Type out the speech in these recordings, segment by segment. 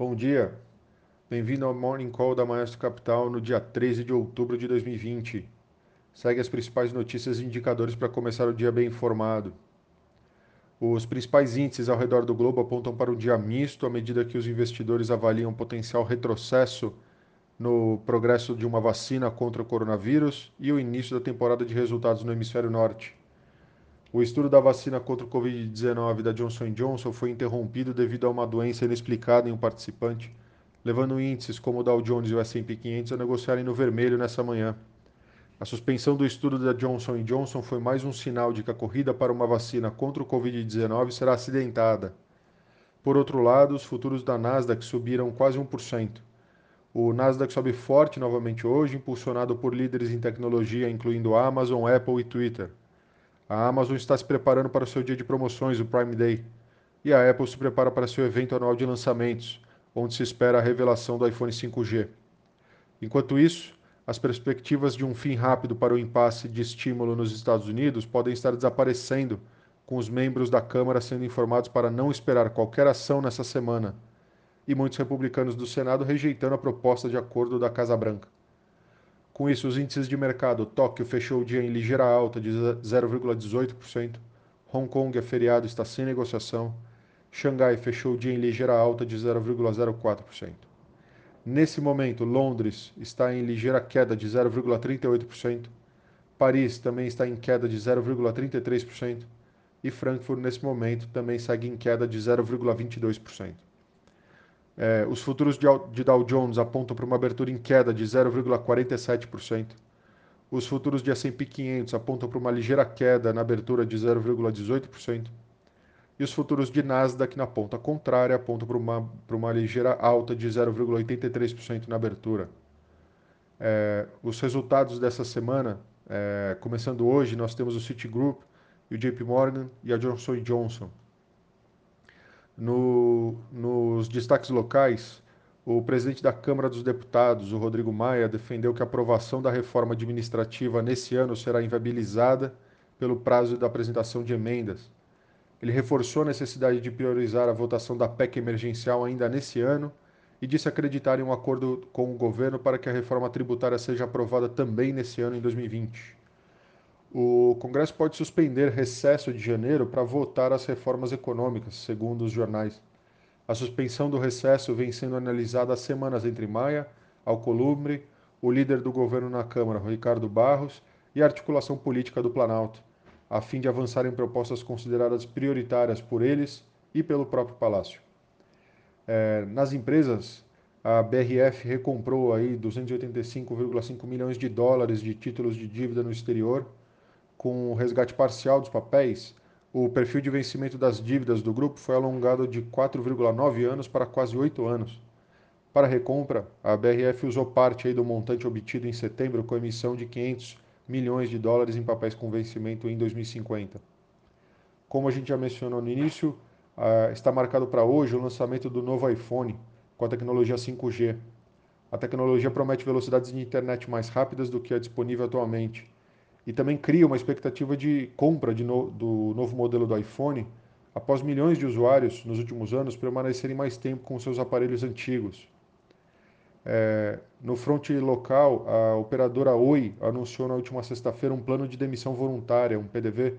Bom dia, bem-vindo ao Morning Call da Maestro Capital no dia 13 de outubro de 2020. Segue as principais notícias e indicadores para começar o dia bem informado. Os principais índices ao redor do globo apontam para um dia misto à medida que os investidores avaliam potencial retrocesso no progresso de uma vacina contra o coronavírus e o início da temporada de resultados no hemisfério norte. O estudo da vacina contra o Covid-19 da Johnson Johnson foi interrompido devido a uma doença inexplicada em um participante, levando índices como o Dow Jones e o S&P 500 a negociarem no vermelho nessa manhã. A suspensão do estudo da Johnson Johnson foi mais um sinal de que a corrida para uma vacina contra o Covid-19 será acidentada. Por outro lado, os futuros da Nasdaq subiram quase 1%. O Nasdaq sobe forte novamente hoje, impulsionado por líderes em tecnologia, incluindo Amazon, Apple e Twitter. A Amazon está se preparando para o seu dia de promoções, o Prime Day, e a Apple se prepara para seu evento anual de lançamentos, onde se espera a revelação do iPhone 5G. Enquanto isso, as perspectivas de um fim rápido para o impasse de estímulo nos Estados Unidos podem estar desaparecendo, com os membros da Câmara sendo informados para não esperar qualquer ação nessa semana, e muitos republicanos do Senado rejeitando a proposta de acordo da Casa Branca. Com isso, os índices de mercado, Tóquio fechou o dia em ligeira alta de 0,18%, Hong Kong é feriado está sem negociação, Xangai fechou o dia em ligeira alta de 0,04%. Nesse momento, Londres está em ligeira queda de 0,38%, Paris também está em queda de 0,33% e Frankfurt, nesse momento, também segue em queda de 0,22%. É, os futuros de, Dow Jones apontam para uma abertura em queda de 0,47%. Os futuros de S&P 500 apontam para uma ligeira queda na abertura de 0,18%. E os futuros de Nasdaq na ponta contrária apontam para uma, para uma ligeira alta de 0,83% na abertura. É, os resultados dessa semana, é, começando hoje, nós temos o Citigroup, o JP Morgan e a Johnson Johnson. No, nos destaques locais, o presidente da Câmara dos Deputados, o Rodrigo Maia, defendeu que a aprovação da reforma administrativa nesse ano será inviabilizada pelo prazo da apresentação de emendas. Ele reforçou a necessidade de priorizar a votação da PEC emergencial ainda nesse ano e disse acreditar em um acordo com o governo para que a reforma tributária seja aprovada também nesse ano, em 2020 o Congresso pode suspender recesso de janeiro para votar as reformas econômicas, segundo os jornais. A suspensão do recesso vem sendo analisada há semanas entre Maia, Alcolumbre, o líder do governo na Câmara, Ricardo Barros, e a articulação política do Planalto, a fim de avançar em propostas consideradas prioritárias por eles e pelo próprio Palácio. É, nas empresas, a BRF recomprou aí 285,5 milhões de dólares de títulos de dívida no exterior com o resgate parcial dos papéis, o perfil de vencimento das dívidas do grupo foi alongado de 4,9 anos para quase 8 anos. Para a recompra, a BRF usou parte do montante obtido em setembro com a emissão de 500 milhões de dólares em papéis com vencimento em 2050. Como a gente já mencionou no início, está marcado para hoje o lançamento do novo iPhone com a tecnologia 5G. A tecnologia promete velocidades de internet mais rápidas do que a disponível atualmente e também cria uma expectativa de compra de no, do novo modelo do iPhone após milhões de usuários nos últimos anos permanecerem mais tempo com seus aparelhos antigos. É, no front local, a operadora Oi anunciou na última sexta-feira um plano de demissão voluntária, um PDV,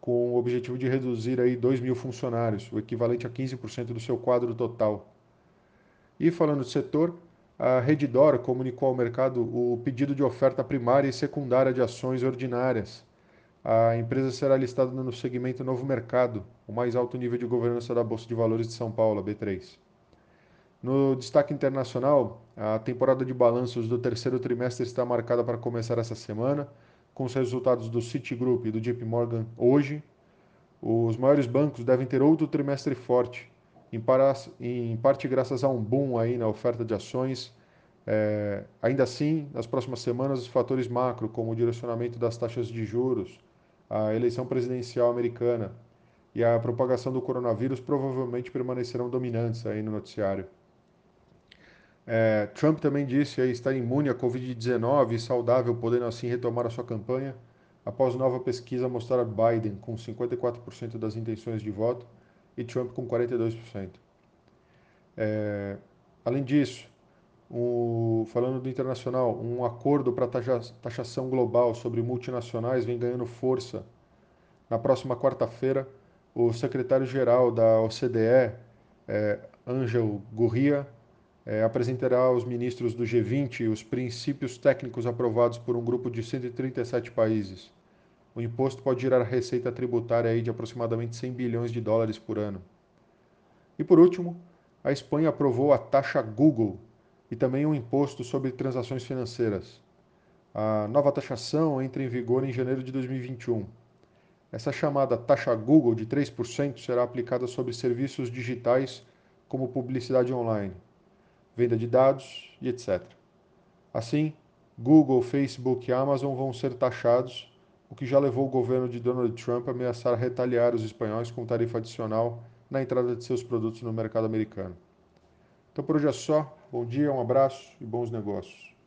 com o objetivo de reduzir aí 2 mil funcionários, o equivalente a 15% do seu quadro total. E falando do setor, a Redditor comunicou ao mercado o pedido de oferta primária e secundária de ações ordinárias. A empresa será listada no segmento Novo Mercado, o mais alto nível de governança da Bolsa de Valores de São Paulo, a B3. No destaque internacional, a temporada de balanços do terceiro trimestre está marcada para começar essa semana, com os resultados do Citigroup e do JP Morgan hoje. Os maiores bancos devem ter outro trimestre forte, em, para, em parte graças a um boom aí na oferta de ações. É, ainda assim, nas próximas semanas, os fatores macro, como o direcionamento das taxas de juros, a eleição presidencial americana e a propagação do coronavírus provavelmente permanecerão dominantes aí no noticiário. É, Trump também disse estar imune à Covid-19 e saudável, podendo assim retomar a sua campanha, após nova pesquisa mostrar Biden com 54% das intenções de voto e Trump com 42%. É, Além disso, o, falando do internacional, um acordo para taxação global sobre multinacionais vem ganhando força. Na próxima quarta-feira, o secretário-geral da OCDE, é, Angel Gurria, é, apresentará aos ministros do G20 os princípios técnicos aprovados por um grupo de 137 países. O imposto pode gerar receita tributária aí de aproximadamente 100 bilhões de dólares por ano. E por último, a Espanha aprovou a taxa Google e também um imposto sobre transações financeiras. A nova taxação entra em vigor em janeiro de 2021. Essa chamada taxa Google de 3% será aplicada sobre serviços digitais como publicidade online venda de dados e etc. Assim, Google, Facebook e Amazon vão ser taxados, o que já levou o governo de Donald Trump a ameaçar retaliar os espanhóis com tarifa adicional na entrada de seus produtos no mercado americano. Então por hoje é só. Bom dia, um abraço e bons negócios.